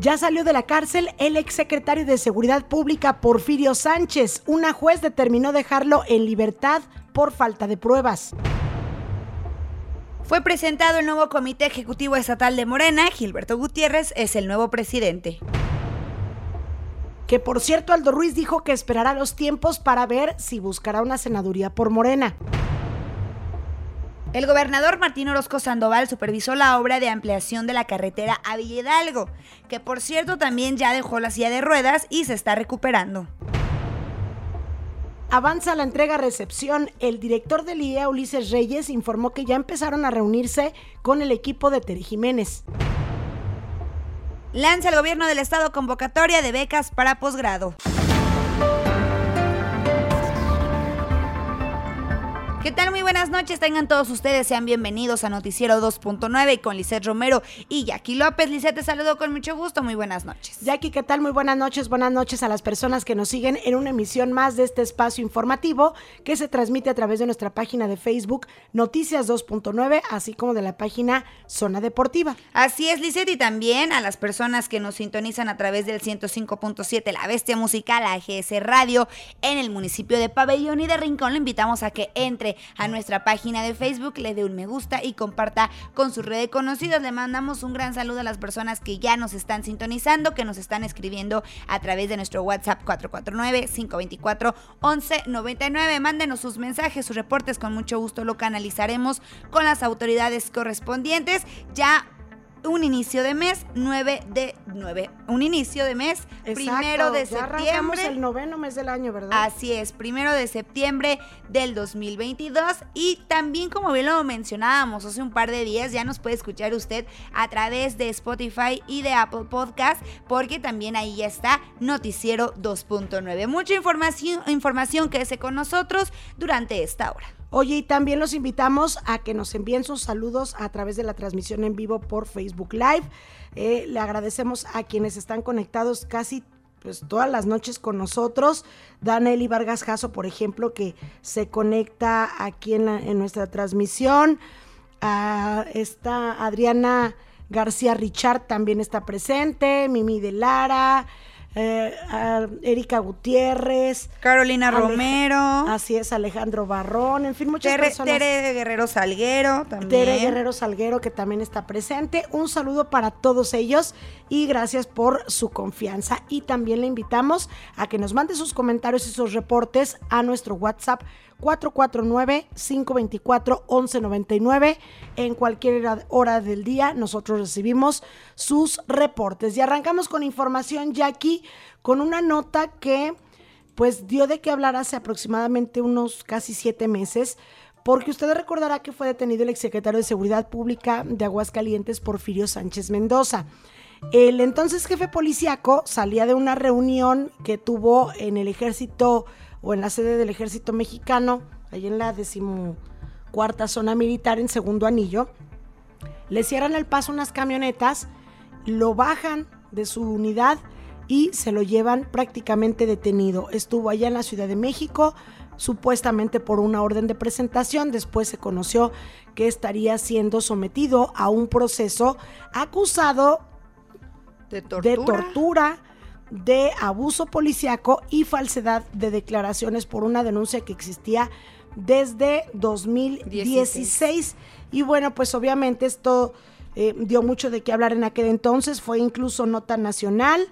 Ya salió de la cárcel el exsecretario de Seguridad Pública Porfirio Sánchez. Una juez determinó dejarlo en libertad por falta de pruebas. Fue presentado el nuevo Comité Ejecutivo Estatal de Morena. Gilberto Gutiérrez es el nuevo presidente. Que por cierto, Aldo Ruiz dijo que esperará los tiempos para ver si buscará una senaduría por Morena. El gobernador Martín Orozco Sandoval supervisó la obra de ampliación de la carretera a Villa Hidalgo, que por cierto también ya dejó la silla de ruedas y se está recuperando. Avanza la entrega-recepción. El director del IEA, Ulises Reyes, informó que ya empezaron a reunirse con el equipo de Tere Jiménez. Lanza el gobierno del estado convocatoria de becas para posgrado. ¿Qué tal? Muy buenas noches. Tengan todos ustedes, sean bienvenidos a Noticiero 2.9 con Lisette Romero y Jackie López. Lisette, te saludo con mucho gusto. Muy buenas noches. Jackie, ¿qué tal? Muy buenas noches. Buenas noches a las personas que nos siguen en una emisión más de este espacio informativo que se transmite a través de nuestra página de Facebook Noticias 2.9, así como de la página Zona Deportiva. Así es, Lisette, y también a las personas que nos sintonizan a través del 105.7 La Bestia Musical, AGS Radio, en el municipio de Pabellón y de Rincón. Le invitamos a que entre a nuestra página de Facebook, le dé un me gusta y comparta con sus redes conocidos. Le mandamos un gran saludo a las personas que ya nos están sintonizando, que nos están escribiendo a través de nuestro WhatsApp 449-524-1199. Mándenos sus mensajes, sus reportes, con mucho gusto lo canalizaremos con las autoridades correspondientes. Ya un inicio de mes, 9 de 9. Un inicio de mes, primero de ya septiembre. el noveno mes del año, ¿verdad? Así es, primero de septiembre del 2022. Y también, como bien lo mencionábamos hace un par de días, ya nos puede escuchar usted a través de Spotify y de Apple Podcast, porque también ahí ya está Noticiero 2.9. Mucha información, información que con nosotros durante esta hora. Oye, y también los invitamos a que nos envíen sus saludos a través de la transmisión en vivo por Facebook Live. Eh, le agradecemos a quienes están conectados casi pues todas las noches con nosotros. Daneli Vargas Jasso, por ejemplo, que se conecta aquí en, nuestra transmisión. Está Adriana García Richard también está presente. Mimi de Lara. Eh, Erika Gutiérrez, Carolina Romero, así es, Alejandro Barrón, en fin, muchas personas. Tere Guerrero Salguero también. Tere Guerrero Salguero que también está presente. Un saludo para todos ellos y gracias por su confianza. Y también le invitamos a que nos mande sus comentarios y sus reportes a nuestro WhatsApp 449-524-1199. En cualquier hora del día nosotros recibimos sus reportes. Y arrancamos con información, Jackie, con una nota que pues dio de qué hablar hace aproximadamente unos casi siete meses, porque usted recordará que fue detenido el exsecretario de Seguridad Pública de Aguascalientes, Porfirio Sánchez Mendoza. El entonces jefe policíaco salía de una reunión que tuvo en el ejército o en la sede del ejército mexicano, ahí en la decimocuarta zona militar en segundo anillo, le cierran el paso unas camionetas, lo bajan de su unidad y se lo llevan prácticamente detenido. Estuvo allá en la Ciudad de México, supuestamente por una orden de presentación. Después se conoció que estaría siendo sometido a un proceso acusado de tortura de abuso policiaco y falsedad de declaraciones por una denuncia que existía desde 2016. Y bueno, pues obviamente esto eh, dio mucho de qué hablar en aquel entonces, fue incluso nota nacional.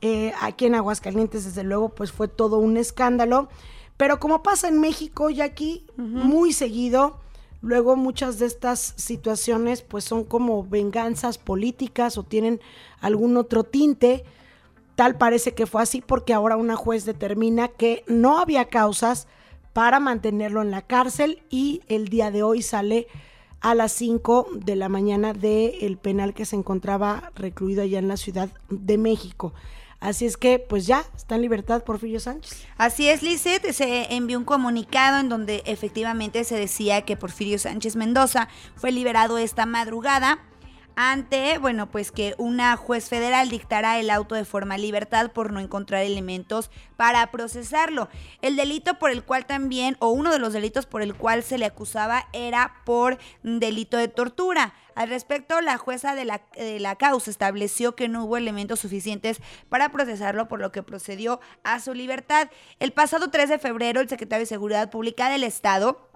Eh, aquí en Aguascalientes, desde luego, pues fue todo un escándalo. Pero como pasa en México, ya aquí, muy seguido, luego muchas de estas situaciones pues son como venganzas políticas o tienen algún otro tinte. Tal parece que fue así porque ahora una juez determina que no había causas para mantenerlo en la cárcel y el día de hoy sale a las 5 de la mañana del penal que se encontraba recluido allá en la Ciudad de México. Así es que, pues ya, está en libertad Porfirio Sánchez. Así es, Lizeth, se envió un comunicado en donde efectivamente se decía que Porfirio Sánchez Mendoza fue liberado esta madrugada ante, bueno, pues que una juez federal dictara el auto de forma libertad por no encontrar elementos para procesarlo. El delito por el cual también, o uno de los delitos por el cual se le acusaba era por delito de tortura. Al respecto, la jueza de la, de la, causa estableció que no hubo elementos suficientes para procesarlo, por lo que procedió a su libertad. El pasado 3 de febrero, el secretario de Seguridad Pública del Estado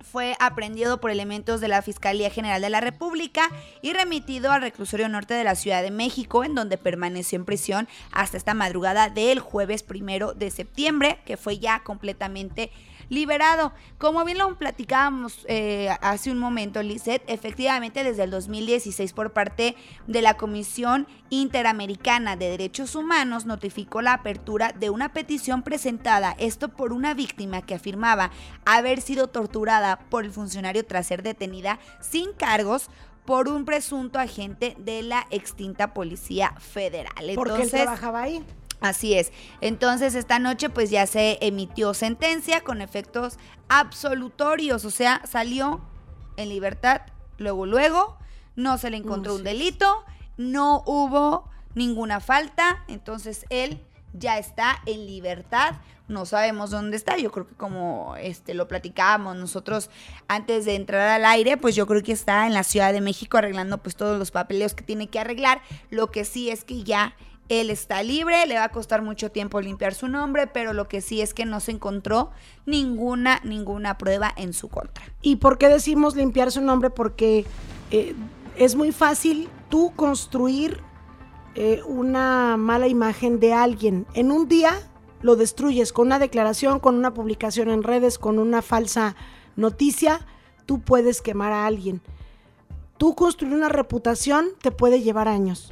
fue aprendido por elementos de la Fiscalía General de la República y remitido al reclusorio norte de la Ciudad de México, en donde permaneció en prisión hasta esta madrugada del jueves primero de septiembre, que fue ya completamente liberado. Como bien lo platicábamos eh, hace un momento, Lizeth, efectivamente desde el 2016 por parte de la Comisión Interamericana de Derechos Humanos notificó la apertura de una petición presentada, esto por una víctima que afirmaba haber sido torturada por el funcionario tras ser detenida sin cargos por un presunto agente de la extinta Policía Federal. Porque él trabajaba ahí. Así es. Entonces esta noche pues ya se emitió sentencia con efectos absolutorios, o sea, salió en libertad luego luego, no se le encontró un delito, no hubo ninguna falta, entonces él ya está en libertad. No sabemos dónde está. Yo creo que como este lo platicábamos nosotros antes de entrar al aire, pues yo creo que está en la Ciudad de México arreglando pues todos los papeleos que tiene que arreglar. Lo que sí es que ya él está libre, le va a costar mucho tiempo limpiar su nombre, pero lo que sí es que no se encontró ninguna, ninguna prueba en su contra. ¿Y por qué decimos limpiar su nombre? Porque eh, es muy fácil tú construir eh, una mala imagen de alguien. En un día lo destruyes con una declaración, con una publicación en redes, con una falsa noticia, tú puedes quemar a alguien. Tú construir una reputación te puede llevar años.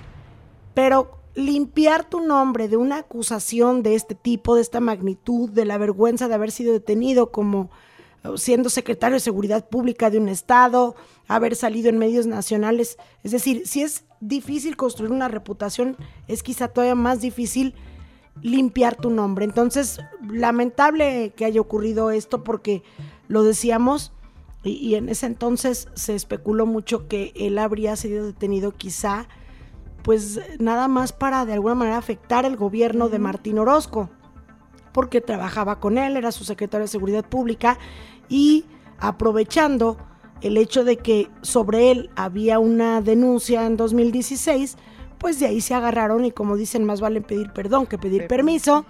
Pero limpiar tu nombre de una acusación de este tipo, de esta magnitud, de la vergüenza de haber sido detenido como uh, siendo secretario de Seguridad Pública de un Estado, haber salido en medios nacionales. Es decir, si es difícil construir una reputación, es quizá todavía más difícil limpiar tu nombre. Entonces, lamentable que haya ocurrido esto porque lo decíamos y, y en ese entonces se especuló mucho que él habría sido detenido quizá pues nada más para de alguna manera afectar el gobierno de Martín Orozco, porque trabajaba con él, era su secretario de Seguridad Pública y aprovechando el hecho de que sobre él había una denuncia en 2016, pues de ahí se agarraron y como dicen, más vale pedir perdón que pedir permiso,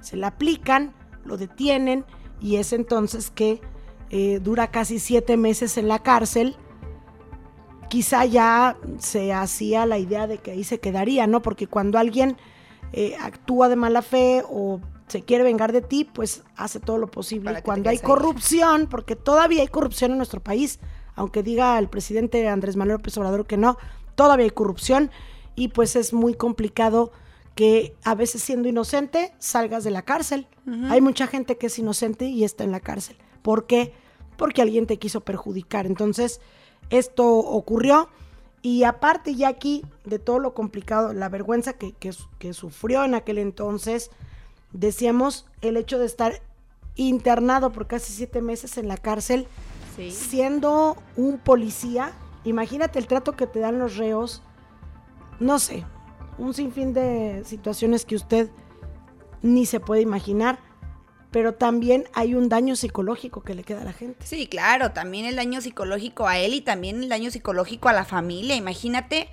se la aplican, lo detienen y es entonces que eh, dura casi siete meses en la cárcel quizá ya se hacía la idea de que ahí se quedaría, ¿no? Porque cuando alguien eh, actúa de mala fe o se quiere vengar de ti, pues hace todo lo posible. Cuando hay corrupción, porque todavía hay corrupción en nuestro país, aunque diga el presidente Andrés Manuel López Obrador que no, todavía hay corrupción y pues es muy complicado que a veces siendo inocente salgas de la cárcel. Hay mucha gente que es inocente y está en la cárcel. ¿Por qué? Porque alguien te quiso perjudicar. Entonces, esto ocurrió. Y aparte ya aquí de todo lo complicado, la vergüenza que, que, sufrió en aquel entonces, decíamos el hecho de estar internado por casi siete meses en la cárcel, siendo un policía, imagínate el trato que te dan los reos, no sé, un sinfín de situaciones que usted ni se puede imaginar pero también hay un daño psicológico que le queda a la gente. Sí, claro, también el daño psicológico a él y también el daño psicológico a la familia. Imagínate,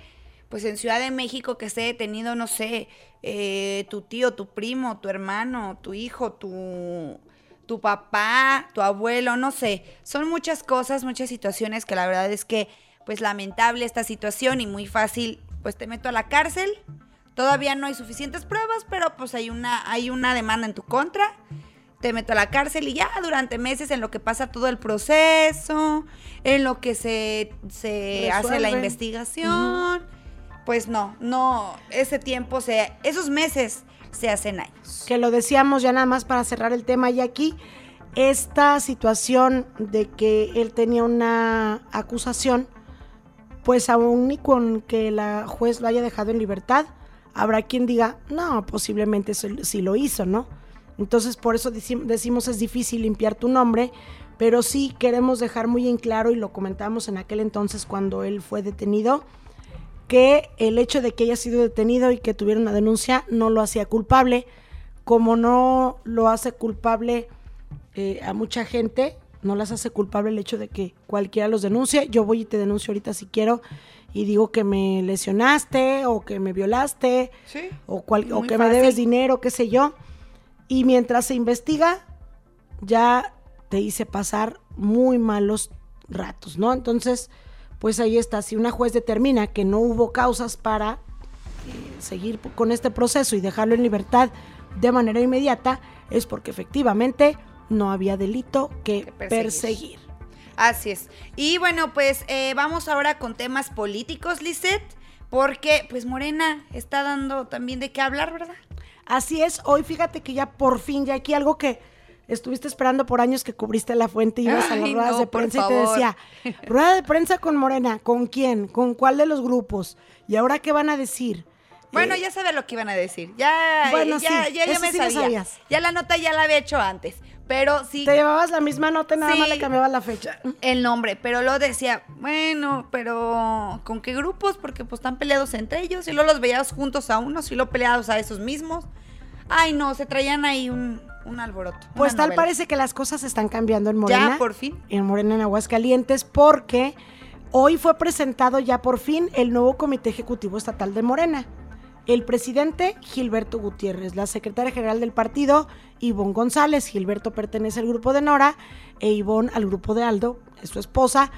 pues en Ciudad de México que esté detenido, no sé, eh, tu tío, tu primo, tu hermano, tu hijo, tu, tu papá, tu abuelo, no sé. Son muchas cosas, muchas situaciones que la verdad es que, pues lamentable esta situación y muy fácil, pues te meto a la cárcel. Todavía no hay suficientes pruebas, pero pues hay una, hay una demanda en tu contra te meto a la cárcel y ya durante meses en lo que pasa todo el proceso, en lo que se, se hace la investigación. Pues no, no, ese tiempo, se, esos meses se hacen años. Que lo decíamos ya nada más para cerrar el tema y aquí, esta situación de que él tenía una acusación, pues aún ni con que la juez lo haya dejado en libertad, habrá quien diga, no, posiblemente sí lo hizo, ¿no? Entonces por eso decimos es difícil limpiar tu nombre, pero sí queremos dejar muy en claro, y lo comentamos en aquel entonces cuando él fue detenido, que el hecho de que haya sido detenido y que tuviera una denuncia no lo hacía culpable, como no lo hace culpable eh, a mucha gente, no las hace culpable el hecho de que cualquiera los denuncie. Yo voy y te denuncio ahorita si quiero y digo que me lesionaste o que me violaste o, o que me debes dinero, qué sé yo. Y mientras se investiga, ya te hice pasar muy malos ratos, ¿no? Entonces, pues ahí está. Si una juez determina que no hubo causas para eh, seguir con este proceso y dejarlo en libertad de manera inmediata, es porque efectivamente no había delito que, perseguir. Así es. Y bueno, pues eh, vamos ahora con temas políticos, Lisette, porque pues Morena está dando también de qué hablar, ¿verdad? Así es. Hoy fíjate que ya por fin, ya aquí algo que estuviste esperando por años que cubriste la fuente y ibas a las ruedas de prensa y te decía, rueda de prensa con Morena, ¿con quién? ¿Con cuál de los grupos? ¿Y ahora qué van a decir? Bueno, eh, ya sabía lo que iban a decir. Ya, bueno, ya, ya, ya me sabía. Ya la nota ya la había hecho antes. Pero sí. Te llevabas la misma nota, nada más le cambiabas la fecha. El nombre, pero lo decía, bueno, pero ¿con qué grupos? Porque pues están peleados entre ellos y luego los veías juntos a unos y luego peleados a esos mismos. Ay, no, se traían ahí un, un alboroto. Pues tal parece que las cosas están cambiando en Morena. Ya, por fin. En Morena, en Aguascalientes, porque hoy fue presentado ya por fin el nuevo Comité Ejecutivo Estatal de Morena. El presidente, Gilberto Gutiérrez, la secretaria general del partido, Ivonne González. Gilberto pertenece al grupo de Nora e Ivonne al grupo de Aldo, es su esposa.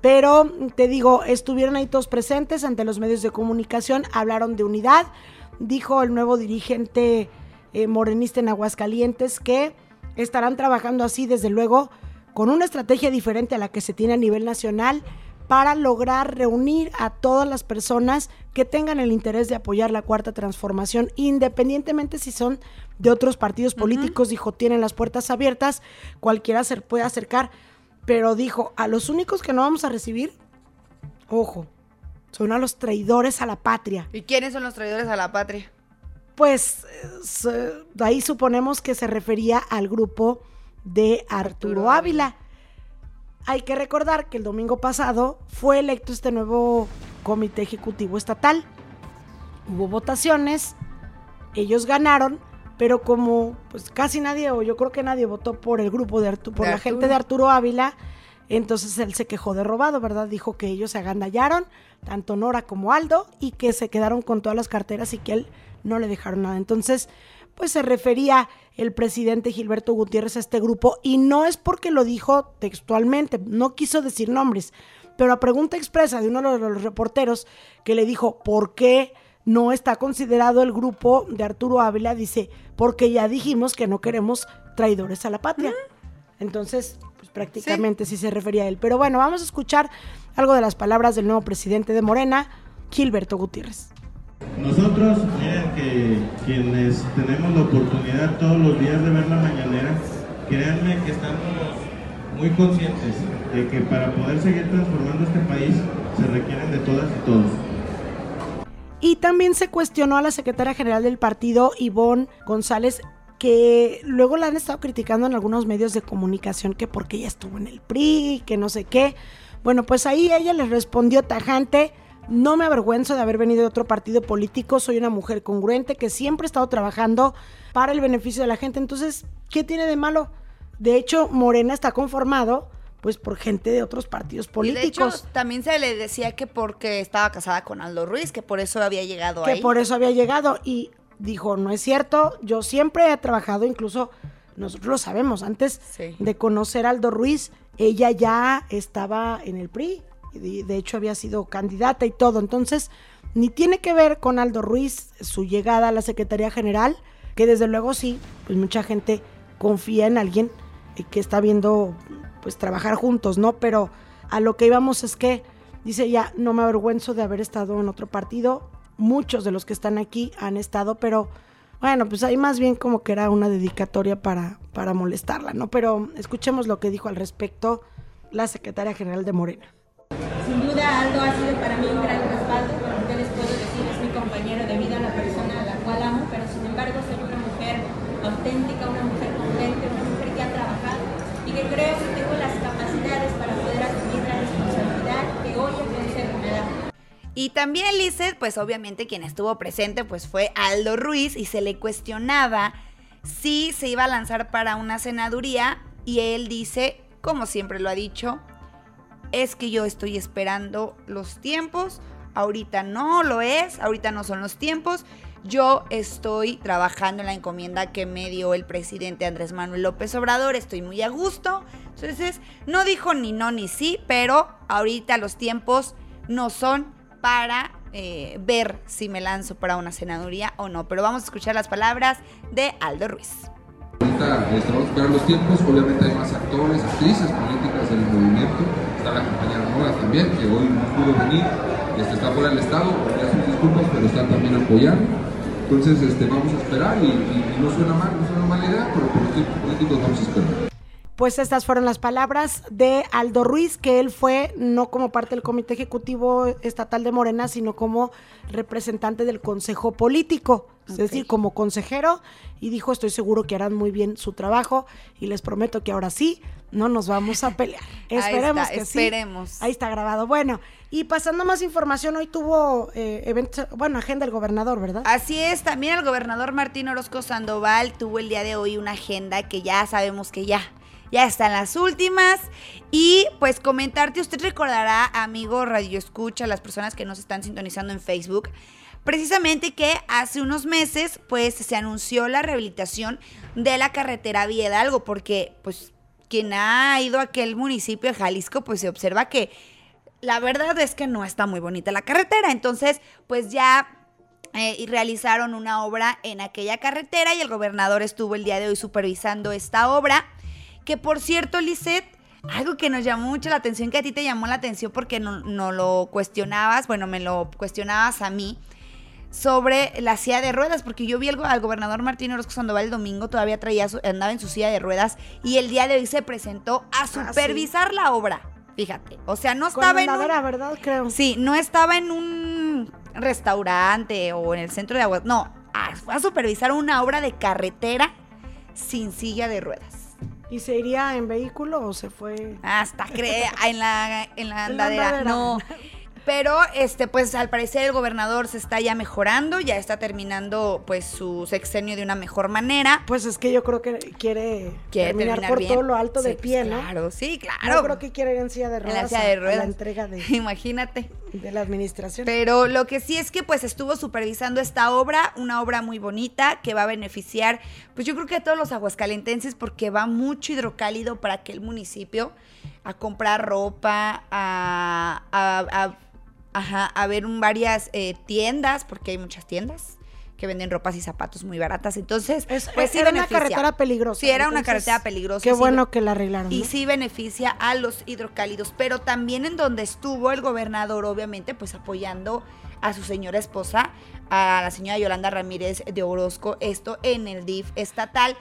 Pero te digo, estuvieron ahí todos presentes ante los medios de comunicación, hablaron de unidad. Dijo el nuevo dirigente eh, morenista en Aguascalientes, que estarán trabajando así, desde luego, con una estrategia diferente a la que se tiene a nivel nacional para lograr reunir a todas las personas que tengan el interés de apoyar la cuarta transformación, independientemente si son de otros partidos políticos, dijo, tienen las puertas abiertas, cualquiera se puede acercar, pero dijo, a los únicos que no vamos a recibir, ojo, son a los traidores a la patria. ¿Y quiénes son los traidores a la patria? pues ahí suponemos que se refería al grupo de Arturo Ávila. Hay que recordar que el domingo pasado fue electo este nuevo comité ejecutivo estatal. Hubo votaciones, ellos ganaron, pero como pues casi nadie o yo creo que nadie votó por el grupo de Arturo, por la gente de Arturo Ávila, entonces él se quejó de robado, ¿verdad? Dijo que ellos se agandallaron, tanto Nora como Aldo, y que se quedaron con todas las carteras y que él no le dejaron nada. Entonces, pues se refería el presidente Gilberto Gutiérrez a este grupo y no es porque lo dijo textualmente, no quiso decir nombres, pero a pregunta expresa de uno de los reporteros que le dijo, ¿por qué no está considerado el grupo de Arturo Ávila? Dice, porque ya dijimos que no queremos traidores a la patria. Entonces, pues prácticamente sí. sí se refería a él. Pero bueno, vamos a escuchar algo de las palabras del nuevo presidente de Morena, Gilberto Gutiérrez. Nosotros, miren que quienes tenemos la oportunidad todos los días de ver la mañanera, créanme que estamos muy conscientes de que para poder seguir transformando este país se requieren de todas y todos. Y también se cuestionó a la secretaria general del partido, Ivonne González, que luego la han estado criticando en algunos medios de comunicación que porque ella estuvo en el PRI, que no sé qué. Bueno, pues ahí ella les respondió tajante, no me avergüenzo de haber venido de otro partido político, soy una mujer congruente que siempre he estado trabajando para el beneficio de la gente. Entonces, ¿qué tiene de malo? De hecho, Morena está conformado pues por gente de otros partidos políticos. Y de hecho, también se le decía que porque estaba casada con Aldo Ruiz, que por eso había llegado ahí. Que por eso había llegado y dijo, no es cierto, yo siempre he trabajado, incluso nosotros lo sabemos, antes de conocer a Aldo Ruiz, ella ya estaba en el PRI, de hecho había sido candidata y todo. Entonces, ni tiene que ver con Aldo Ruiz, su llegada a la Secretaría General, que desde luego sí, pues mucha gente confía en alguien eh, que está viendo pues trabajar juntos, ¿no? Pero a lo que íbamos es que dice ya, no me avergüenzo de haber estado en otro partido. Muchos de los que están aquí han estado, pero bueno, pues ahí más bien como que era una dedicatoria para, para molestarla, ¿no? Pero escuchemos lo que dijo al respecto la secretaria general de Morena. Sin duda Aldo ha sido para mí un gran respaldo, porque les puedo decir es mi compañero de vida, la persona a la cual amo, pero sin embargo soy una mujer auténtica, una mujer competente, una mujer que ha trabajado y que creo que tengo las capacidades para poder asumir la responsabilidad que hoy el Consejo me da. Y también Lizeth, pues obviamente quien estuvo presente pues fue Aldo Ruiz y se le cuestionaba si se iba a lanzar para una senaduría y él dice, como siempre lo ha dicho, es que yo estoy esperando los tiempos, ahorita no lo es, ahorita no son los tiempos, yo estoy trabajando en la encomienda que me dio el presidente Andrés Manuel López Obrador, estoy muy a gusto, entonces no dijo ni no ni sí, pero ahorita los tiempos no son para eh, ver si me lanzo para una senaduría o no, pero vamos a escuchar las palabras de Aldo Ruiz. Ahorita estamos a esperar los tiempos, obviamente hay más actores, actrices políticas del movimiento, está la compañera Nora también, que hoy no pudo venir, este, está fuera del Estado, ya sus disculpas, pero están también apoyando. Entonces este, vamos a esperar y, no suena mal, no suena mala idea, pero por los políticos vamos a esperar. Pues estas fueron las palabras de Aldo Ruiz, que él fue no como parte del Comité Ejecutivo Estatal de Morena, sino como representante del Consejo Político, es decir, como consejero, y dijo, estoy seguro que harán muy bien su trabajo, y les prometo que ahora sí, no nos vamos a pelear. Esperemos está, que esperemos. sí. Ahí está grabado. Bueno, y pasando más información, hoy tuvo eh, evento, bueno, agenda el gobernador, ¿verdad? Así es, también el gobernador Martín Orozco Sandoval tuvo el día de hoy una agenda que ya sabemos que ya, ya están las últimas. Y pues comentarte, usted recordará, amigo Radio Escucha, las personas que nos están sintonizando en Facebook, precisamente que hace unos meses pues se anunció la rehabilitación de la carretera Vía Hidalgo, porque pues quien ha ido a aquel municipio de Jalisco pues se observa que la verdad es que no está muy bonita la carretera, entonces pues ya eh, realizaron una obra en aquella carretera y el gobernador estuvo el día de hoy supervisando esta obra, que por cierto, Lisette, algo que nos llamó mucho la atención, que a ti te llamó la atención porque no, no lo cuestionabas, bueno, me lo cuestionabas a mí, sobre la silla de ruedas, porque yo vi algo al gobernador Martín Orozco Sandoval el domingo, todavía traía su- andaba en su silla de ruedas y el día de hoy se presentó a sí. supervisar la obra. Fíjate, o sea, no estaba en un- ¿verdad? Creo. Sí, no estaba en un restaurante o en el centro de agua. No, a- fue a supervisar una obra de carretera sin silla de ruedas. ¿Y se iría en vehículo o se fue? Hasta cree en la, en la En andadera. andadera. No. Pero este, pues al parecer el gobernador se está ya mejorando, ya está terminando pues su sexenio de una mejor manera. Pues es que yo creo que quiere, Quiere terminar, terminar por bien. todo lo alto de Sí, pie, ¿no? Claro, sí, Yo claro. creo que quiere ir en silla de en ruedas, la silla a- de a ruedas. la entrega de, Imagínate. De la administración. Pero lo que sí es que pues estuvo supervisando esta obra, una obra muy bonita que va a beneficiar, pues yo creo que a todos los aguascalentenses porque va mucho hidrocálido para aquel municipio a comprar ropa, a, a, ver varias eh, tiendas, porque hay muchas tiendas que venden ropas y zapatos muy baratas. Entonces, Es- pues sí era una carretera peligrosa. Sí, era una carretera peligrosa. Qué sí bueno que la arreglaron. y ¿no? sí beneficia a los hidrocálidos, pero también en donde estuvo el gobernador, obviamente, pues apoyando a su señora esposa, a la señora Yolanda Ramírez de Orozco, esto en el DIF estatal,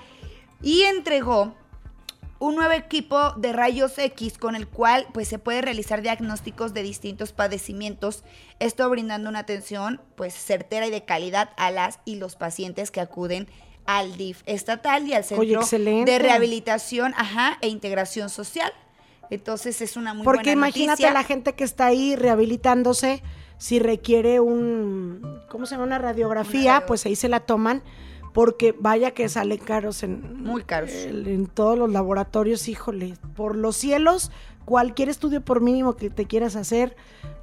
y entregó un nuevo equipo de rayos X con el cual pues se puede realizar diagnósticos de distintos padecimientos, esto brindando una atención pues certera y de calidad a las y los pacientes que acuden al DIF estatal y al Centro de Rehabilitación ajá, e Integración Social. Entonces es una muy Porque buena imagínate noticia. a la gente que está ahí rehabilitándose, si requiere un, ¿cómo se llama? Una radiografía, Una radio- pues ahí se la toman, porque vaya que salen caros en, Muy caros. el- en todos los laboratorios, híjole, por los cielos, cualquier estudio por mínimo que te quieras hacer,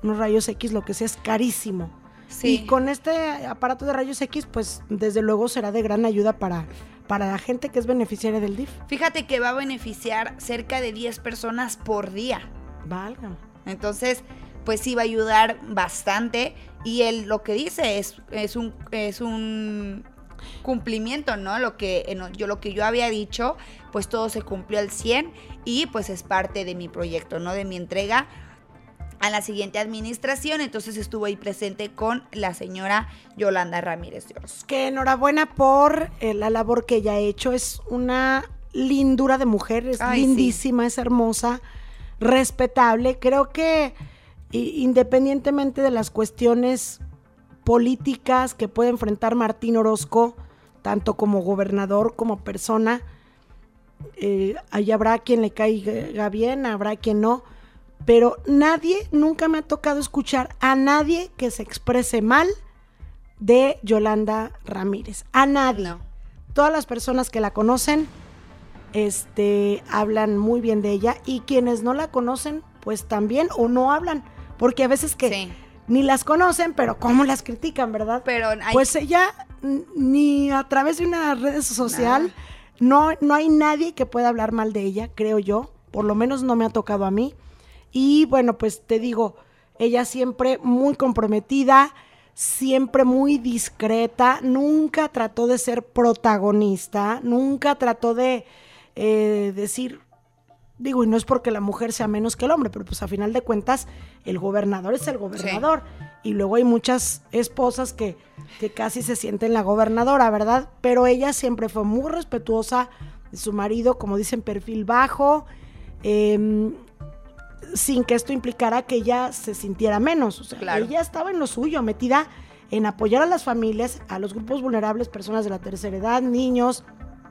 unos rayos X, lo que sea, es carísimo. Sí. Y con este aparato de rayos X, pues desde luego será de gran ayuda para, para la gente que es beneficiaria del DIF. Fíjate que va a beneficiar cerca de 10 personas por día. Valga. Entonces, pues sí va a ayudar bastante. Y él lo que dice es, es un, es un cumplimiento, ¿no? Lo que yo lo que yo había dicho, pues todo se cumplió al 100 y pues es parte de mi proyecto, ¿no? De mi entrega a la siguiente administración. Entonces estuvo ahí presente con la señora Yolanda Ramírez de Orozco. Que enhorabuena por eh, la labor que ella ha hecho. Es una lindura de mujer, es Ay, sí. lindísima, es hermosa, respetable. Creo que independientemente de las cuestiones políticas que puede enfrentar Martín Orozco, tanto como gobernador como persona, eh, ahí habrá quien le caiga bien, habrá quien no, pero nadie, nunca me ha tocado escuchar a nadie que se exprese mal de Yolanda Ramírez. A nadie. No. Todas las personas que la conocen, este, hablan muy bien de ella y quienes no la conocen, pues también o no hablan, porque a veces que Sí. Ni las conocen, pero cómo las critican, ¿verdad? Pero hay- Pues ella ni a través de una red social no, no hay nadie que pueda hablar mal de ella, creo yo, por lo menos no me ha tocado a mí. Y bueno, pues te digo, ella siempre muy comprometida, siempre muy discreta, nunca trató de ser protagonista, nunca trató de eh, decir, digo, y no es porque la mujer sea menos que el hombre, pero pues a final de cuentas el gobernador es el gobernador. Y luego hay muchas esposas que, que casi se sienten la gobernadora, ¿verdad? Pero ella siempre fue muy respetuosa de su marido, como dicen, perfil bajo, em, sin que esto implicara que ella se sintiera menos. O sea, Claro. ella estaba en lo suyo, metida en apoyar a las familias, a los grupos vulnerables, personas de la tercera edad, niños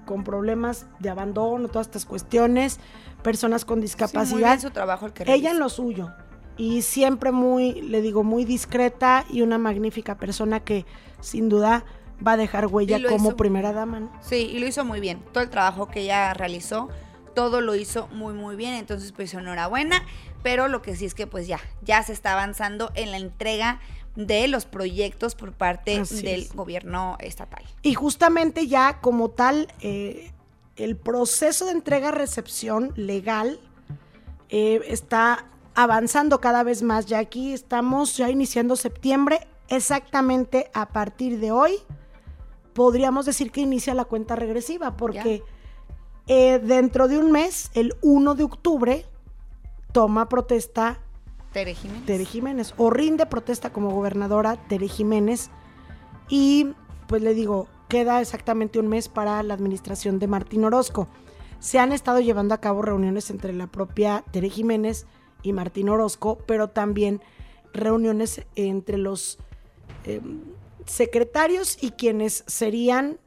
con problemas de abandono, todas estas cuestiones, personas con Sí, muy discapacidad. bien su trabajo el que Ella en lo suyo. Y siempre muy, le digo, muy discreta y una magnífica persona que sin duda va a dejar huella como hizo. primera dama. ¿no? Sí, y lo hizo muy bien. Todo el trabajo que ella realizó, todo lo hizo muy, muy bien. Entonces, pues enhorabuena. Pero lo que sí es que, pues ya, ya se está avanzando en la entrega de los proyectos por parte Así del es. gobierno estatal. Y justamente ya como tal, eh, el proceso de entrega-recepción legal eh, está avanzando cada vez más. Ya aquí estamos ya iniciando septiembre, exactamente a partir de hoy, podríamos decir que inicia la cuenta regresiva, porque eh, dentro de un mes, el 1 de octubre, toma protesta Tere Jiménez. Tere Jiménez, o rinde protesta como gobernadora Tere Jiménez. Y pues le digo, queda exactamente un mes para la administración de Martín Orozco. Se han estado llevando a cabo reuniones entre la propia Tere Jiménez y Martín Orozco, pero también reuniones entre los eh, secretarios y quienes serían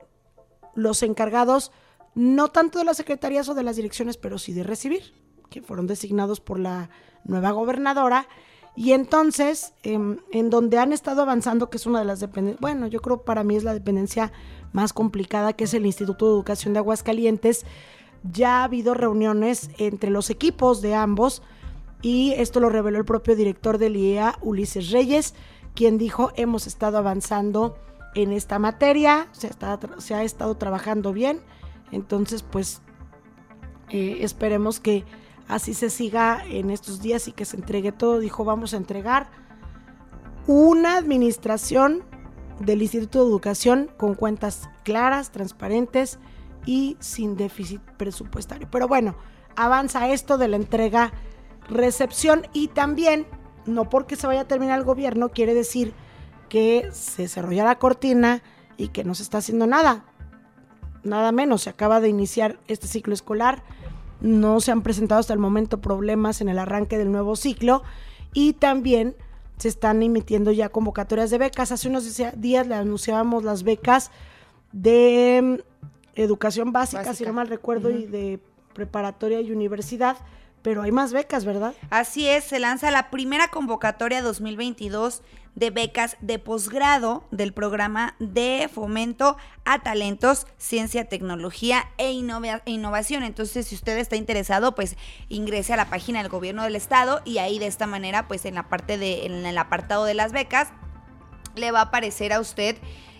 los encargados, no tanto de las secretarías o de las direcciones, pero sí de recibir, que fueron designados por la nueva gobernadora. Y entonces, em, en donde han estado avanzando, que es una de las dependencias, bueno, yo creo para mí es la dependencia más complicada, que es el Instituto de Educación de Aguascalientes, ya ha habido reuniones entre los equipos de ambos y esto lo reveló el propio director del IEA, Ulises Reyes, quien dijo, hemos estado avanzando en esta materia, se, está se ha estado trabajando bien, entonces pues eh, esperemos que así se siga en estos días y que se entregue todo. Dijo, vamos a entregar una administración del Instituto de Educación con cuentas claras, transparentes y sin déficit presupuestario. Pero bueno, avanza esto de la entrega recepción y también, no porque se vaya a terminar el gobierno, quiere decir que se ya la cortina y que no se está haciendo nada. Nada menos, se acaba de iniciar este ciclo escolar, no se han presentado hasta el momento problemas en el arranque del nuevo ciclo y también se están emitiendo ya convocatorias de becas. Hace unos días le anunciábamos las becas de mm, educación básica, si no mal recuerdo, y de preparatoria y universidad, pero hay más becas, ¿verdad? Así es, se lanza la primera convocatoria 2022 de becas de posgrado del programa de fomento a talentos, ciencia, tecnología e, e innovación. Entonces, si usted está interesado, pues ingrese a la página del gobierno del estado y ahí de esta manera, pues en la parte de, en el apartado de las becas, le va a aparecer a usted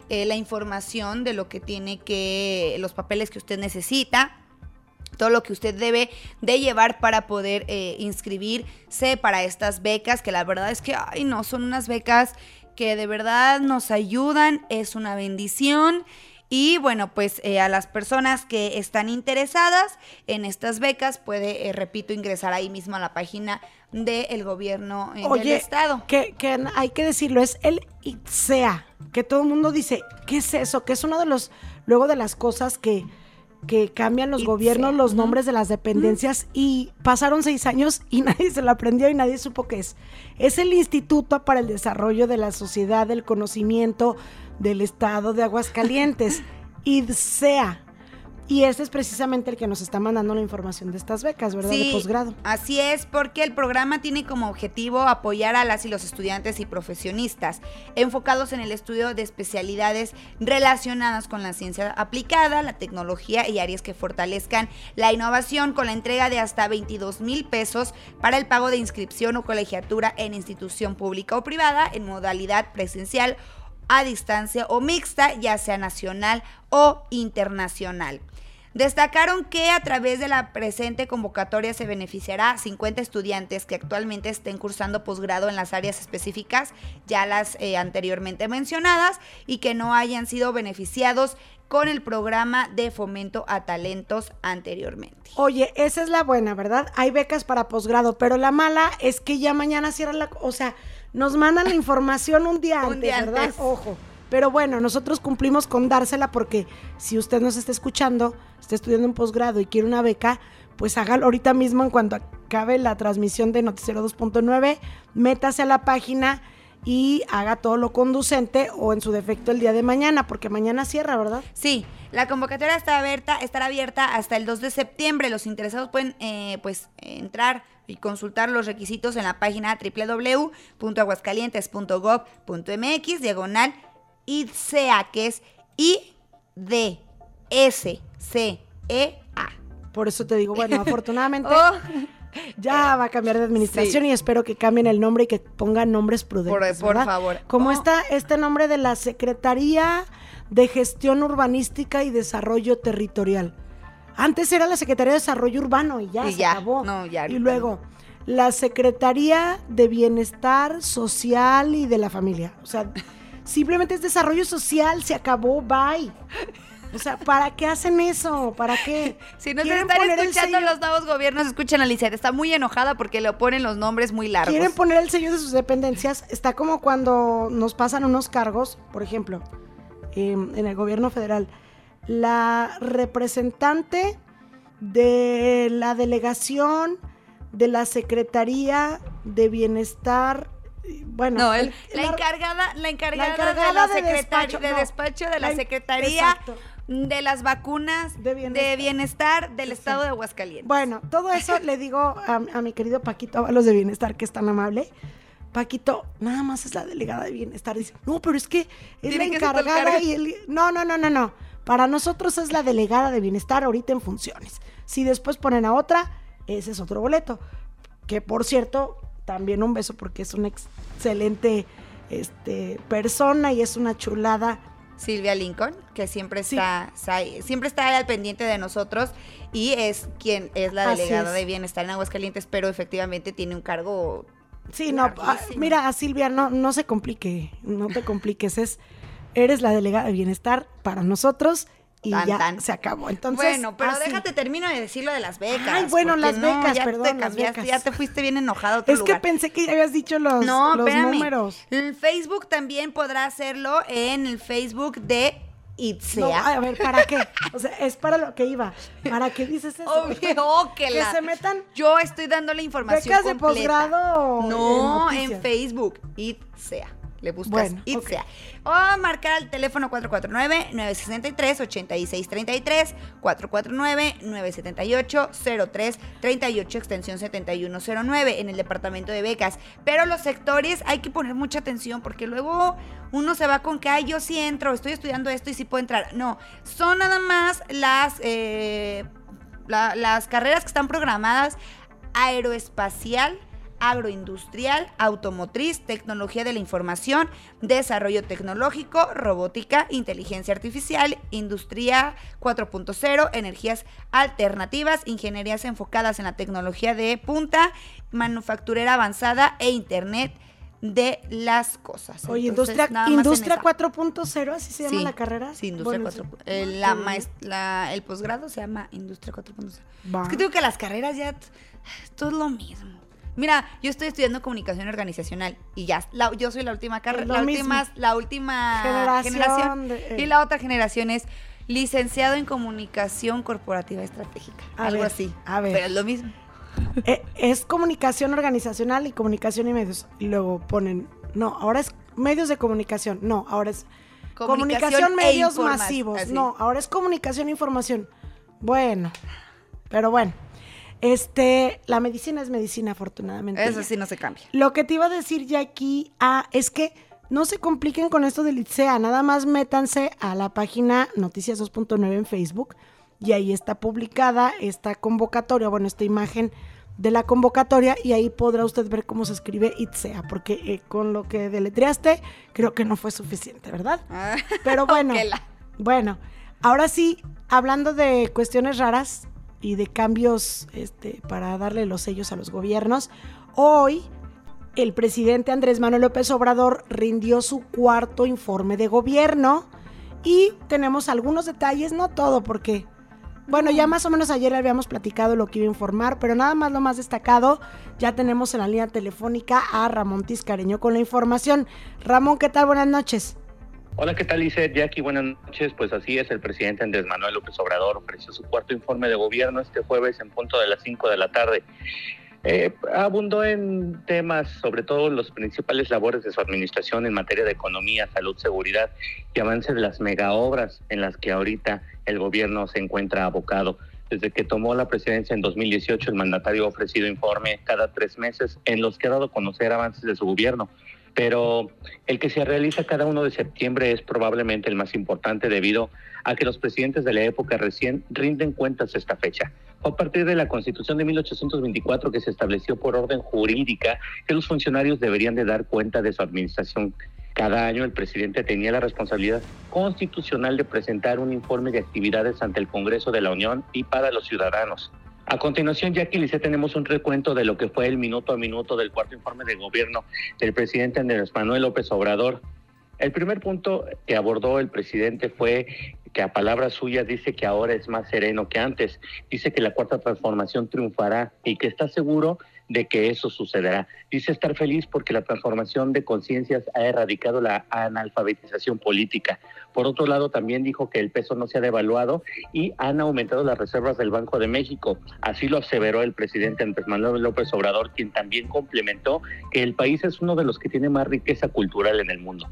eh, la información de lo que tiene que, los papeles que usted necesita, todo lo que usted debe de llevar para poder eh, inscribirse para estas becas, que la verdad es que, ay, no, son unas becas que de verdad nos ayudan, es una bendición. Y bueno, pues eh, a las personas que están interesadas en estas becas, puede, eh, repito, ingresar ahí mismo a la página del gobierno eh, del estado. Que, que hay que decirlo, es el ITSEA, que todo el mundo dice, ¿qué es eso? Que es uno de los, luego de las cosas que, que cambian los gobiernos, los nombres de las dependencias, y pasaron seis años y nadie se lo aprendió y nadie supo qué es. Es el Instituto para el Desarrollo de la Sociedad del Conocimiento del Estado de Aguascalientes, IDSEA. Y este es precisamente el que nos está mandando la información de estas becas, ¿verdad? de posgrado. Así es, porque el programa tiene como objetivo apoyar a las y los estudiantes y profesionistas enfocados en el estudio de especialidades relacionadas con la ciencia aplicada, la tecnología y áreas que fortalezcan la innovación con la entrega de hasta 22 mil pesos para el pago de inscripción o colegiatura en institución pública o privada en modalidad presencial a distancia o mixta, ya sea nacional o internacional. Destacaron que a través de la presente convocatoria se beneficiará a 50 estudiantes que actualmente estén cursando posgrado en las áreas específicas, ya las eh, anteriormente mencionadas, y que no hayan sido beneficiados con el programa de fomento a talentos anteriormente. Oye, esa es la buena, ¿verdad? Hay becas para posgrado, pero la mala es que ya mañana cierra la... O sea, nos mandan la información un día antes, ¿verdad? Ojo. Pero bueno, nosotros cumplimos con dársela porque si usted nos está escuchando, está estudiando un posgrado y quiere una beca, pues hágalo ahorita mismo en cuanto acabe la transmisión de Noticiero 2.9, métase a la página y haga todo lo conducente o en su defecto el día de mañana, porque mañana cierra, ¿verdad? Sí, la convocatoria está abierta, estará abierta hasta el 2 de septiembre. Los interesados pueden eh, pues entrar y consultar los requisitos en la página www.aguascalientes.gov.mx diagonal IDSEA, que es I-D-S-C-E-A. Por eso te digo, bueno, afortunadamente oh. ya va a cambiar de administración y espero que cambien el nombre y que pongan nombres prudentes. Por, favor. Como oh. está este nombre de la Secretaría de Gestión Urbanística y Desarrollo Territorial. Antes era la Secretaría de Desarrollo Urbano y ya se acabó. y luego la Secretaría de Bienestar Social y de la Familia. O sea, Simplemente es desarrollo social, se acabó, bye. O sea, ¿para qué hacen eso? ¿Para qué? Si no te están escuchando los nuevos gobiernos, escuchan a Lizeth. Está muy enojada porque le ponen los nombres muy largos. Quieren poner el sello de sus dependencias. Está como cuando nos pasan unos cargos, por ejemplo, em, en el gobierno federal. La representante de la delegación de la Secretaría de Bienestar bueno, la, encargada, la, encargada, de la de despacho, de, despacho de la, Secretaría de las vacunas de bienestar, del estado de Aguascalientes. Bueno, todo eso le digo a, mi querido Paquito los de Bienestar, que es tan amable. Paquito, nada más es la delegada de bienestar. Dice, no, pero es que es la encargada y el... No, no, no, no, no. Para nosotros es la delegada de bienestar ahorita en funciones. Si después ponen a otra, ese es otro boleto. Que por cierto, también un beso porque es una excelente este, persona y es una chulada. Silvia Lincoln, que siempre está, siempre está al pendiente de nosotros y es quien es la delegada de bienestar en Aguascalientes, pero efectivamente tiene un cargo. Sí, no, ah, mira, a Silvia, no, no se complique, no te compliques, es, eres la delegada de bienestar para nosotros y ya se acabó. Entonces, bueno, pero déjate termino de decir lo de las becas. Ay, bueno, las becas, perdón, las becas. Ya te fuiste bien enojado. es que pensé que ya habías dicho los, no, los números. El Facebook también podrá hacerlo en el Facebook de Itzea. a ver, ¿para qué? O sea, es para lo que iba. ¿Para qué dices eso? Obvio, que, que se metan. Yo estoy dando la información ¿Becas de posgrado? No, en, Facebook. Itzea. Le buscas bueno, O marcar al teléfono 449-963-8633, 449-978-0338, extensión 7109 en el departamento de becas. Pero los sectores hay que poner mucha atención porque luego uno se va con que, ay, yo sí entro, estoy estudiando esto y sí puedo entrar. No, son nada más las, eh, las carreras que están programadas aeroespacial, agroindustrial, automotriz, tecnología de la información, desarrollo tecnológico, robótica, inteligencia artificial, industria 4.0, energías alternativas, ingenierías enfocadas en la tecnología de punta, manufacturera avanzada e internet de las cosas. Oye, industria, industria 4.0, así se llama la carrera. Sí, industria 4.0. El, el posgrado se llama industria 4.0. Es que digo que las carreras ya todo es lo mismo. Mira, yo estoy estudiando comunicación organizacional y ya, yo soy la última carrera, la última, la última generación, y la otra generación es licenciado en comunicación corporativa estratégica, algo así. A ver. Pero es lo mismo. Eh, es comunicación organizacional y comunicación y medios. Y luego ponen, no, ahora es medios de comunicación. No, ahora es comunicación, e medios masivos. No, ahora es comunicación e información. Bueno, pero bueno. Este, la medicina es medicina, afortunadamente. Eso sí no se cambia. Lo que te iba a decir ya aquí, ah, es que no se compliquen con esto del ITSEA, nada más métanse a la página Noticias 2.9 en Facebook y ahí está publicada esta convocatoria, bueno, esta imagen de la convocatoria y ahí podrá usted ver cómo se escribe ITSEA, porque eh, con lo que deletreaste creo que no fue suficiente, ¿verdad? Ah, Pero bueno, bueno, ahora sí, hablando de cuestiones raras y de cambios este, para darle los sellos a los gobiernos, hoy el presidente Andrés Manuel López Obrador rindió su cuarto informe de gobierno y tenemos algunos detalles, no todo, porque, bueno, ya más o menos ayer habíamos platicado lo que iba a informar, pero nada más lo más destacado, ya tenemos en la línea telefónica a Ramón Tiscareño con la información. Ramón, ¿qué tal? Buenas noches. Hola, ¿qué tal, Lizeth? Jackie, buenas noches. Pues así es, el presidente Andrés Manuel López Obrador ofreció su cuarto informe de gobierno este jueves en punto de las 5 de la tarde. Eh, abundó en temas, sobre todo los principales labores de su administración en materia de economía, salud, seguridad y avance de las megaobras en las que ahorita el gobierno se encuentra abocado. Desde que tomó la presidencia en 2018, el mandatario ha ofrecido informe cada tres meses en los que ha dado a conocer avances de su gobierno pero el que se realiza cada uno de septiembre es probablemente el más importante debido a que los presidentes de la época recién rinden cuentas esta fecha. Fue a partir de la Constitución de 1824 que se estableció por orden jurídica que los funcionarios deberían de dar cuenta de su administración. Cada año el presidente tenía la responsabilidad constitucional de presentar un informe de actividades ante el Congreso de la Unión y para los ciudadanos. A continuación, Jackie Lice, tenemos un recuento de lo que fue el minuto a minuto del cuarto informe de gobierno del presidente Andrés Manuel López Obrador. El primer punto que abordó el presidente fue que a palabras suyas dice que ahora es más sereno que antes. Dice que la cuarta transformación triunfará y que está seguro de que eso sucederá. Dice estar feliz porque la transformación de conciencias ha erradicado la analfabetización política. Por otro lado, también dijo que el peso no se ha devaluado y han aumentado las reservas del Banco de México. Así lo aseveró el presidente Andrés Manuel López Obrador, quien también complementó que el país es uno de los que tiene más riqueza cultural en el mundo.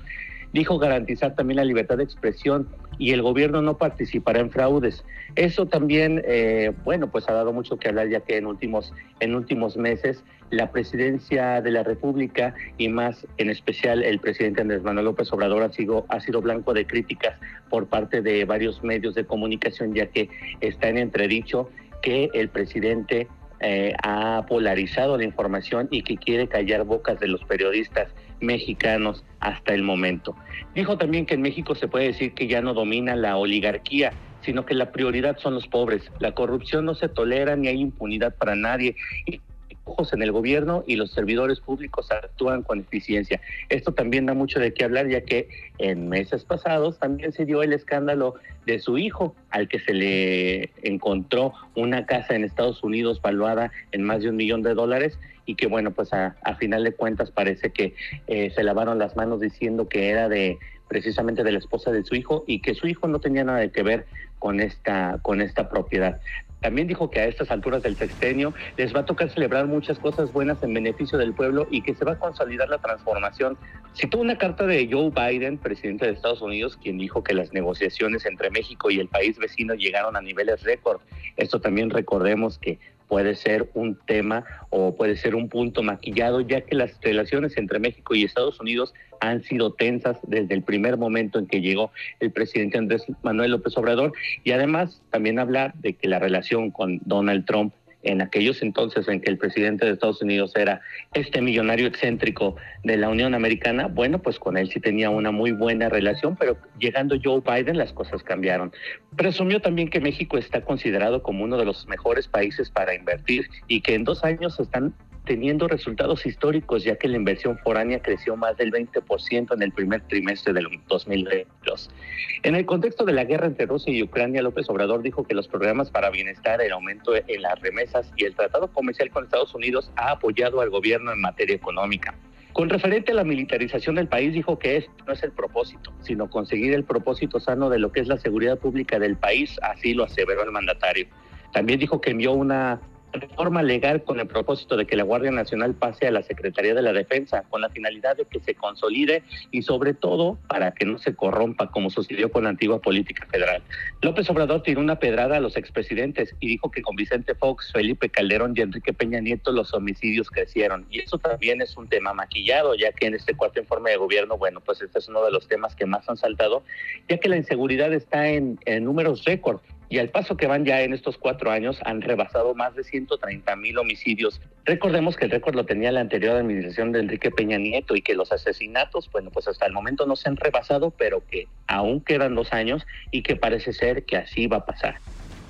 Dijo garantizar también la libertad de expresión y el gobierno no participará en fraudes. Eso también, eh, bueno, pues ha dado mucho que hablar ya que en últimos, en últimos meses la presidencia de la República y más en especial el presidente Andrés Manuel López Obrador ha sido, ha sido blanco de críticas por parte de varios medios de comunicación ya que está en entredicho que el presidente eh, ha polarizado la información y que quiere callar bocas de los periodistas mexicanos hasta el momento. Dijo también que en México se puede decir que ya no domina la oligarquía, sino que la prioridad son los pobres. La corrupción no se tolera ni hay impunidad para nadie. En el gobierno y los servidores públicos actúan con eficiencia. Esto también da mucho de qué hablar, ya que en meses pasados también se dio el escándalo de su hijo, al que se le encontró una casa en Estados Unidos valuada en más de un millón de dólares y que bueno, pues a, a final de cuentas parece que eh, se lavaron las manos diciendo que era de precisamente de la esposa de su hijo y que su hijo no tenía nada que ver con esta, con esta propiedad. También dijo que a estas alturas del sextenio les va a tocar celebrar muchas cosas buenas en beneficio del pueblo y que se va a consolidar la transformación. Citó una carta de Joe Biden, presidente de Estados Unidos, quien dijo que las negociaciones entre México y el país vecino llegaron a niveles récord. Esto también recordemos que puede ser un tema o puede ser un punto maquillado, ya que las relaciones entre México y Estados Unidos han sido tensas desde el primer momento en que llegó el presidente Andrés Manuel López Obrador. Y además también hablar de que la relación con Donald Trump en aquellos entonces en que el presidente de Estados Unidos era este millonario excéntrico de la Unión Americana, bueno, pues con él sí tenía una muy buena relación, pero llegando Joe Biden las cosas cambiaron. Presumió también que México está considerado como uno de los mejores países para invertir y que en dos años están teniendo resultados históricos, ya que la inversión foránea creció más del 20% en el primer trimestre del 2022. En el contexto de la guerra entre Rusia y Ucrania, López Obrador dijo que los programas para bienestar, el aumento en las remesas y el tratado comercial con Estados Unidos ha apoyado al gobierno en materia económica. Con referente a la militarización del país, dijo que este no es el propósito, sino conseguir el propósito sano de lo que es la seguridad pública del país, así lo aseveró el mandatario. También dijo que envió una reforma legal con el propósito de que la Guardia Nacional pase a la Secretaría de la Defensa, con la finalidad de que se consolide y sobre todo para que no se corrompa como sucedió con la antigua política federal. López Obrador tiró una pedrada a los expresidentes y dijo que con Vicente Fox, Felipe Calderón y Enrique Peña Nieto los homicidios crecieron. Y eso también es un tema maquillado, ya que en este cuarto informe de gobierno, bueno, pues este es uno de los temas que más han saltado, ya que la inseguridad está en, en números récord y al paso que van ya en estos cuatro años han rebasado más de 130 mil homicidios. Recordemos que el récord lo tenía la anterior administración de Enrique Peña Nieto y que los asesinatos, bueno, pues hasta el momento no se han rebasado, pero que aún quedan dos años y que parece ser que así va a pasar.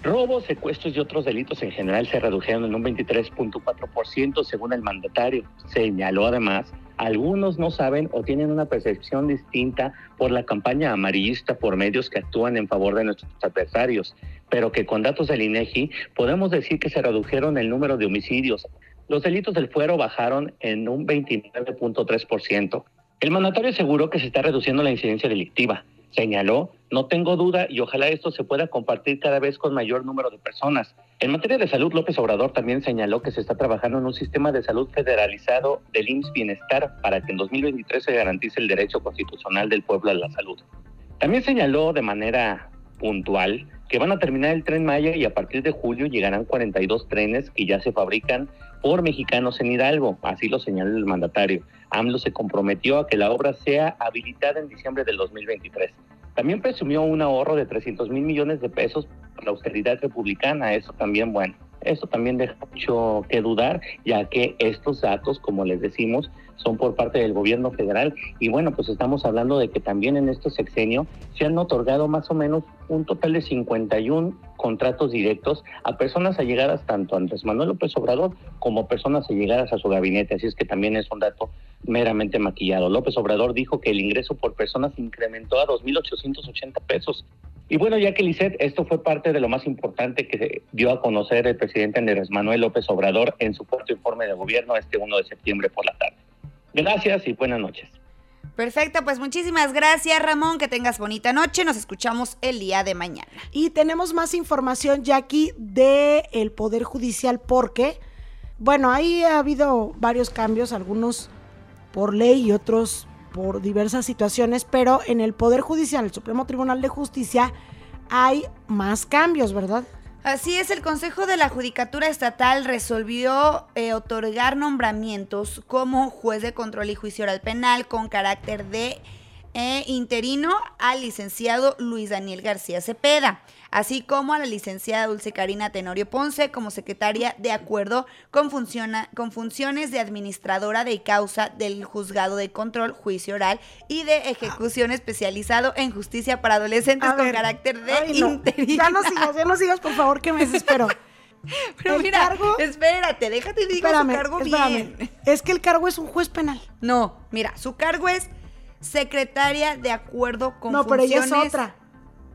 Robos, secuestros y otros delitos en general se redujeron en un 23.4% según el mandatario. Señaló además algunos no saben o tienen una percepción distinta por la campaña amarillista por medios que actúan en favor de nuestros adversarios, pero que con datos del INEGI podemos decir que se redujeron el número de homicidios. Los delitos del fuero bajaron en un 29.3%. El mandatario aseguró que se está reduciendo la incidencia delictiva. Señaló, no tengo duda y ojalá esto se pueda compartir cada vez con mayor número de personas. En materia de salud, López Obrador también señaló que se está trabajando en un sistema de salud federalizado del IMSS Bienestar para que en 2023 se garantice el derecho constitucional del pueblo a la salud. También señaló de manera puntual que van a terminar el tren Maya y a partir de julio llegarán 42 trenes que ya se fabrican por mexicanos en Hidalgo, así lo señaló el mandatario. AMLO se comprometió a que la obra sea habilitada en diciembre del 2023. También presumió un ahorro de 300 mil millones de pesos para la austeridad republicana, eso también, bueno, eso también deja mucho que dudar, ya que estos datos, como les decimos, son por parte del gobierno federal y bueno, pues estamos hablando de que también en este sexenio se han otorgado más o menos un total de 51 contratos directos a personas allegadas tanto a Andrés Manuel López Obrador como personas allegadas a su gabinete, así es que también es un dato meramente maquillado. López Obrador dijo que el ingreso por persona se incrementó a 2.880 pesos. Y bueno, ya que Lisset, esto fue parte de lo más importante que dio a conocer el presidente Andrés Manuel López Obrador en su cuarto informe de gobierno este 1 de septiembre por la tarde. Gracias y buenas noches. Perfecto, pues muchísimas gracias Ramón, que tengas bonita noche, nos escuchamos el día de mañana. Y tenemos más información, Jackie, de el Poder Judicial, porque, bueno, ahí ha habido varios cambios, algunos por ley y otros por diversas situaciones, pero en el Poder Judicial, el Supremo Tribunal de Justicia, hay más cambios, ¿verdad? Así es, el Consejo de la Judicatura Estatal resolvió eh, otorgar nombramientos como juez de control y juicio oral penal con carácter de eh, interino al licenciado Luis Daniel García Cepeda, así como a la licenciada Dulce Karina Tenorio Ponce como secretaria de acuerdo con, con funciones de administradora de causa del juzgado de control, juicio oral y de ejecución especializado en justicia para adolescentes con carácter de interino. Ya no sigas, ya no sigas, por favor, que me desespero. Pero mira, espérate, déjate digo su cargo bien. Es que el cargo es un juez penal. No, mira, su cargo es secretaria de acuerdo con No, pero ella es otra.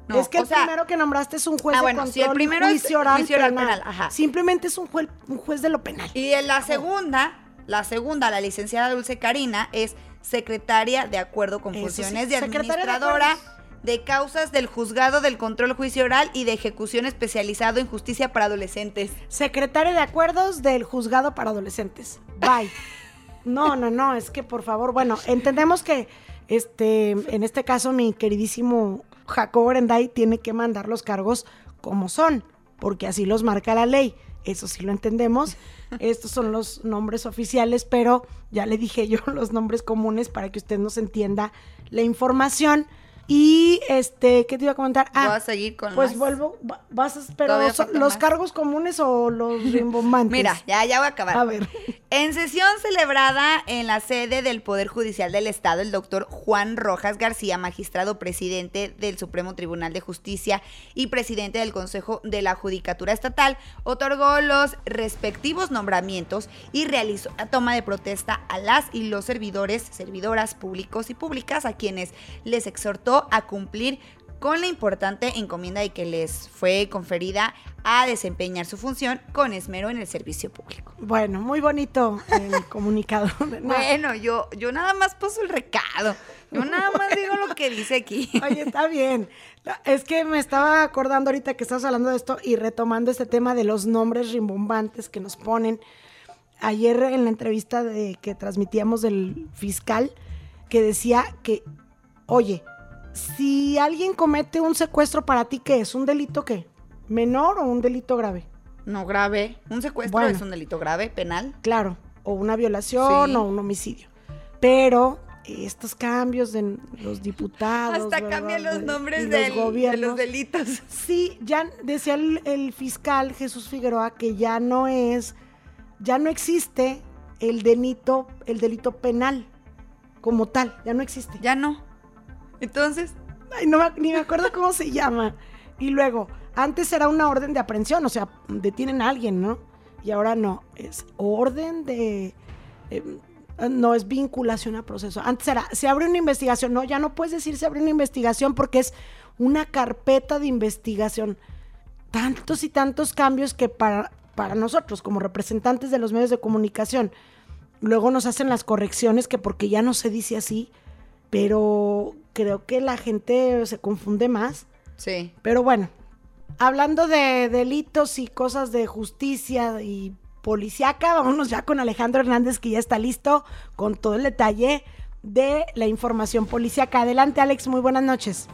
es que el primero que nombraste es un juez ah, de bueno, control el primero juicio oral, penal. Simplemente es un juez, un juez de lo penal. Y en la segunda, la segunda, la licenciada Dulce Karina, es secretaria de acuerdo con funciones de administradora de, causas del juzgado del control juicio oral y de ejecución especializado en justicia para adolescentes. Secretaria de acuerdos del juzgado para adolescentes. Bye. no, no, no, es que por favor, bueno, entendemos que este, en este caso, mi queridísimo Jacobo Brenday tiene que mandar los cargos como son, porque así los marca la ley. Eso sí lo entendemos. Estos son los nombres oficiales, pero ya le dije yo los nombres comunes para que usted nos entienda la información. Y este, ¿qué te iba a comentar? Ah, a seguir con Pues vuelvo, vas a esperar los cargos comunes o los rimbombantes. Mira, ya, ya voy a acabar. A ver. En sesión celebrada en la sede del Poder Judicial del Estado, el doctor Juan Rojas García, magistrado presidente del Supremo Tribunal de Justicia y presidente del Consejo de la Judicatura Estatal, otorgó los respectivos nombramientos y realizó la toma de protesta a las y los servidores, servidoras públicos y públicas a quienes les exhortó a cumplir con la importante encomienda y que les fue conferida a desempeñar su función con esmero en el servicio público. Bueno, muy bonito el comunicado. Bueno, yo, yo nada más puso el recado. Yo nada más digo lo que dice aquí. Oye, está bien. Es que me estaba acordando ahorita que estás hablando de esto y retomando este tema de los nombres rimbombantes que nos ponen. Ayer en la entrevista de, que transmitíamos del fiscal, que decía que, oye, si alguien comete un secuestro para ti, ¿qué es? ¿Un delito qué? ¿Menor o un delito grave? No grave. Un secuestro es un delito grave, penal. Claro, o una violación o un homicidio. Pero estos cambios de los diputados. Hasta cambian los nombres de los delitos. Sí, ya decía el, fiscal Jesús Figueroa que ya no es, ya no existe el delito, el delito penal como tal, ya no existe. Ya no. Entonces. Ay, no, ni me acuerdo cómo se llama. Y luego, antes era una orden de aprehensión, o sea, detienen a alguien, ¿no? Y ahora no, es orden de... Em, no es vinculación a proceso. Antes era, se abre una investigación. No, ya no puedes decir se abre una investigación porque es una carpeta de investigación. Tantos y tantos cambios que para, para nosotros, como representantes de los medios de comunicación, luego nos hacen las correcciones que porque ya no se dice así, pero creo que la gente se confunde más. Sí. Pero bueno, hablando de delitos y cosas de justicia y policíaca. Vámonos ya con Alejandro Hernández, que ya está listo con todo el detalle de la información policíaca. Adelante, Alex, muy buenas noches.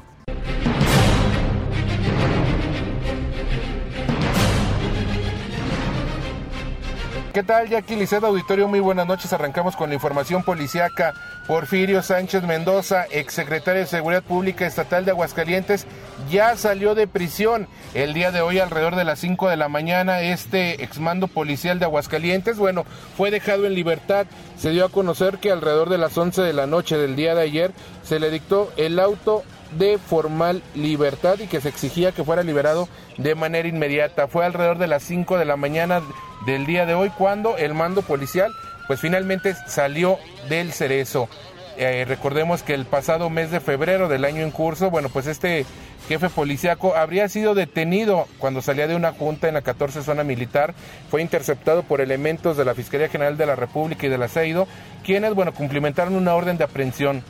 ¿Qué tal, Jackie Liceda Auditorio? Muy buenas noches. Arrancamos con la información policiaca. Porfirio Sánchez Mendoza, exsecretario de Seguridad Pública Estatal de Aguascalientes, ya salió de prisión el día de hoy alrededor de las 5 de la mañana. Este exmando policial de Aguascalientes, bueno, fue dejado en libertad. Se dio a conocer que alrededor de las 11 de la noche del día de ayer se le dictó el auto de formal libertad y que se exigía que fuera liberado de manera inmediata. Fue alrededor de las 5 de la mañana del día de hoy cuando el mando policial pues finalmente salió del cerezo. Eh, recordemos que el pasado mes de febrero del año en curso, bueno, pues este jefe policíaco habría sido detenido cuando salía de una junta en la 14 zona militar, fue interceptado por elementos de la Fiscalía General de la República y de la CEIDO, quienes, bueno, cumplimentaron una orden de aprehensión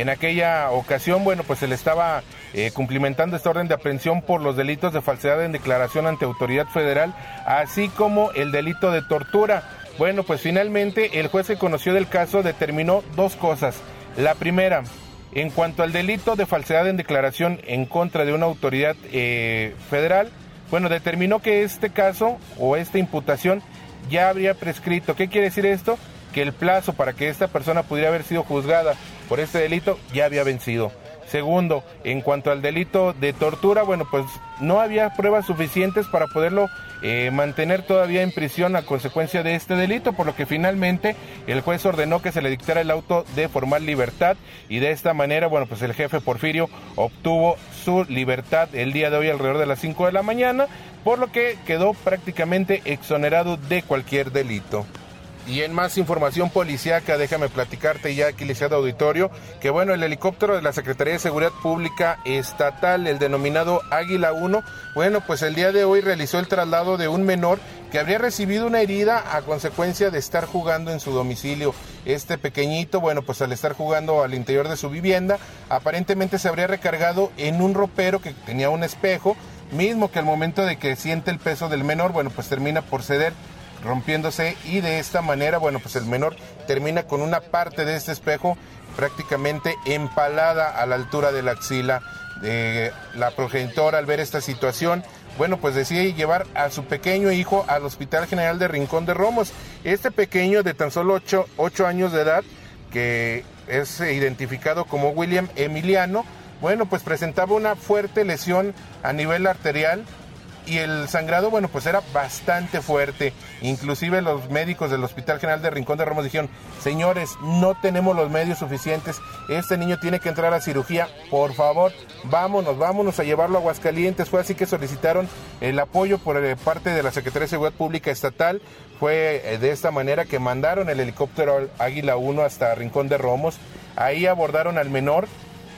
en aquella ocasión, bueno, pues se le estaba eh, cumplimentando esta orden de aprehensión por los delitos de falsedad en declaración ante autoridad federal, así como el delito de tortura. Bueno, pues finalmente el juez que conoció del caso determinó dos cosas. La primera, en cuanto al delito de falsedad en declaración en contra de una autoridad eh, federal, bueno, determinó que este caso o esta imputación ya habría prescrito. ¿Qué quiere decir esto? Que el plazo para que esta persona pudiera haber sido juzgada por este delito ya había vencido. Segundo, en cuanto al delito de tortura, bueno, pues no había pruebas suficientes para poderlo eh, mantener todavía en prisión a consecuencia de este delito, por lo que finalmente el juez ordenó que se le dictara el auto de formal libertad y de esta manera, bueno, pues el jefe Porfirio obtuvo su libertad el día de hoy alrededor de las 5 de la mañana, por lo que quedó prácticamente exonerado de cualquier delito. Y en más información policíaca, déjame platicarte ya aquí, licenciado auditorio, que bueno, el helicóptero de la Secretaría de Seguridad Pública Estatal, el denominado Águila 1, bueno, pues el día de hoy realizó el traslado de un menor que habría recibido una herida a consecuencia de estar jugando en su domicilio. Este pequeñito, bueno, pues al estar jugando al interior de su vivienda, aparentemente se habría recargado en un ropero que tenía un espejo, mismo que al momento de que siente el peso del menor, bueno, pues termina por ceder rompiéndose y de esta manera, bueno, pues el menor termina con una parte de este espejo prácticamente empalada a la altura de la axila. de la progenitora al ver esta situación, bueno, pues decide llevar a su pequeño hijo al Hospital General de Rincón de Romos. Este pequeño de tan solo 8, años de edad, que es identificado como William Emiliano, bueno, pues presentaba una fuerte lesión a nivel arterial y el sangrado, bueno, pues era bastante fuerte. Inclusive los médicos del Hospital General de Rincón de Ramos dijeron, señores, no tenemos los medios suficientes, este niño tiene que entrar a cirugía, por favor, vámonos, vámonos a llevarlo a Aguascalientes. Fue así que solicitaron el apoyo por eh, parte de la Secretaría de Seguridad Pública Estatal. Fue eh, de esta manera que mandaron el helicóptero Águila 1 hasta Rincón de Romos. Ahí abordaron al menor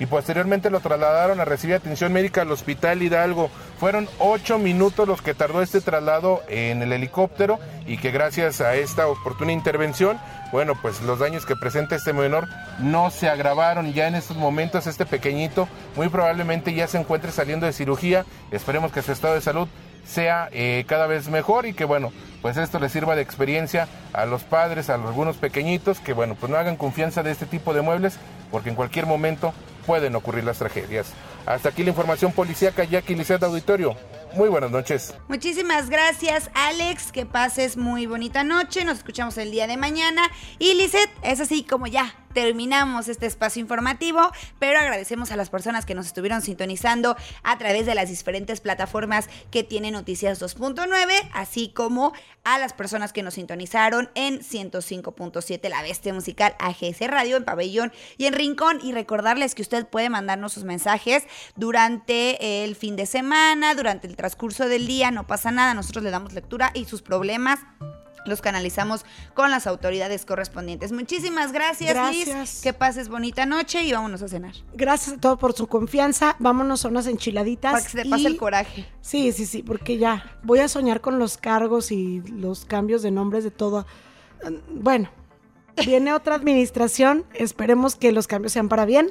y posteriormente lo trasladaron a recibir atención médica al Hospital Hidalgo. Fueron ocho minutos los que tardó este traslado en el helicóptero y que gracias a esta oportuna intervención, bueno, pues los daños que presenta este menor no se agravaron. Ya en estos momentos este pequeñito muy probablemente ya se encuentre saliendo de cirugía. Esperemos que su estado de salud sea eh, cada vez mejor y que bueno, pues esto les sirva de experiencia a los padres, a algunos pequeñitos, que bueno, pues no hagan confianza de este tipo de muebles, porque en cualquier momento pueden ocurrir las tragedias. Hasta aquí la información policíaca, Jackie Lisset Auditorio. Muy buenas noches. Muchísimas gracias, Alex. Que pases muy bonita noche. Nos escuchamos el día de mañana. Y Lisette, es así como ya terminamos este espacio informativo, pero agradecemos a las personas que nos estuvieron sintonizando a través de las diferentes plataformas que tiene Noticias 2.9, así como a las personas que nos sintonizaron en 105.7 La Bestia Musical AGS Radio en Pabellón y en Rincón. Y recordarles que usted puede mandarnos sus mensajes durante el fin de semana, durante el transcurso del día, no pasa nada, nosotros le damos lectura y sus problemas los canalizamos con las autoridades correspondientes. Muchísimas gracias, Liz. Que pases bonita noche y vámonos a cenar. Gracias a todos por su confianza. Vámonos a unas enchiladitas. Para que se te pase el coraje. Sí, sí, sí, porque ya voy a soñar con los cargos y los cambios de nombres de todo. Bueno, viene otra administración. Esperemos que los cambios sean para bien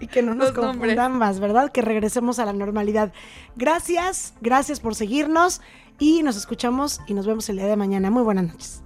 y que no nos confundan más, ¿verdad? Que regresemos a la normalidad. Gracias, gracias por seguirnos y nos escuchamos y nos vemos el día de mañana. Muy buenas noches.